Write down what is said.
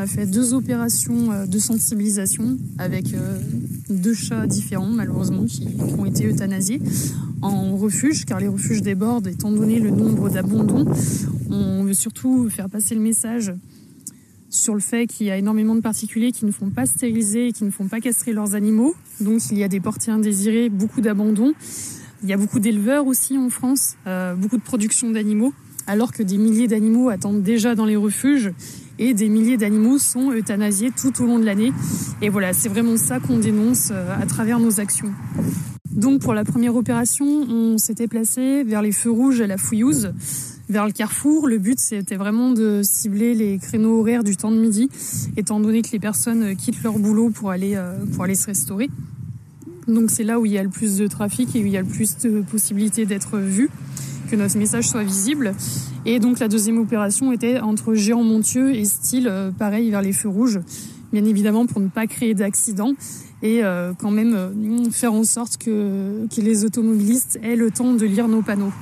a fait deux opérations euh, de sensibilisation avec euh, deux chats différents, malheureusement, qui ont été euthanasiés en refuge, car les refuges débordent étant donné le nombre d'abandons. On veut surtout faire passer le message sur le fait qu'il y a énormément de particuliers qui ne font pas stériliser et qui ne font pas castrer leurs animaux. Donc il y a des portiers indésirés, beaucoup d'abandons. Il y a beaucoup d'éleveurs aussi en France, euh, beaucoup de production d'animaux, alors que des milliers d'animaux attendent déjà dans les refuges et des milliers d'animaux sont euthanasiés tout au long de l'année. Et voilà, c'est vraiment ça qu'on dénonce euh, à travers nos actions. Donc pour la première opération, on s'était placé vers les feux rouges à la Fouillouse, vers le carrefour. Le but, c'était vraiment de cibler les créneaux horaires du temps de midi, étant donné que les personnes quittent leur boulot pour aller, euh, pour aller se restaurer. Donc c'est là où il y a le plus de trafic et où il y a le plus de possibilités d'être vu, que notre message soit visible. Et donc la deuxième opération était entre Géant-Montieux et Style, euh, pareil, vers les feux rouges, bien évidemment pour ne pas créer d'accidents et euh, quand même faire en sorte que les automobilistes aient le temps de lire nos panneaux.